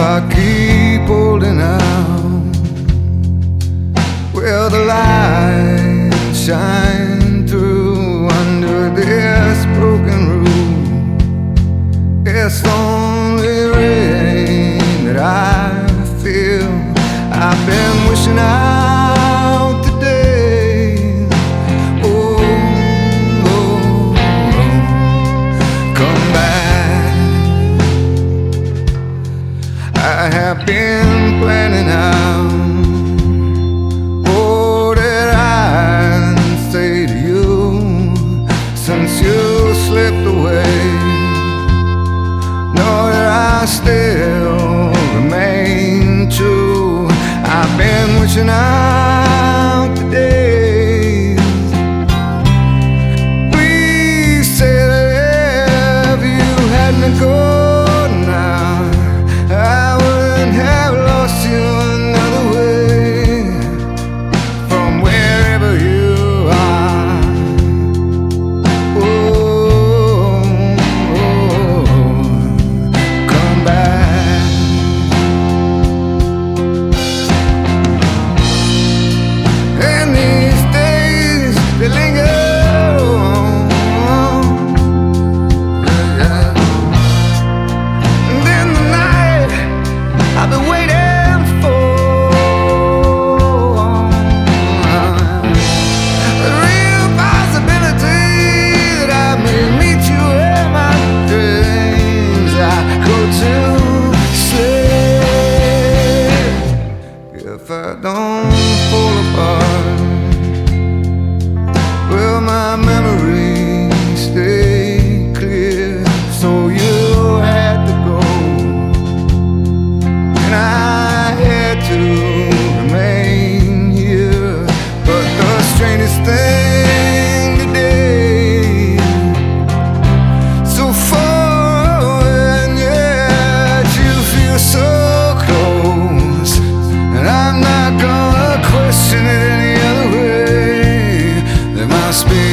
I keep holding out, will the light shine through under this broken roof? It's only rain that I feel. I've been wishing I. and I don't spirit.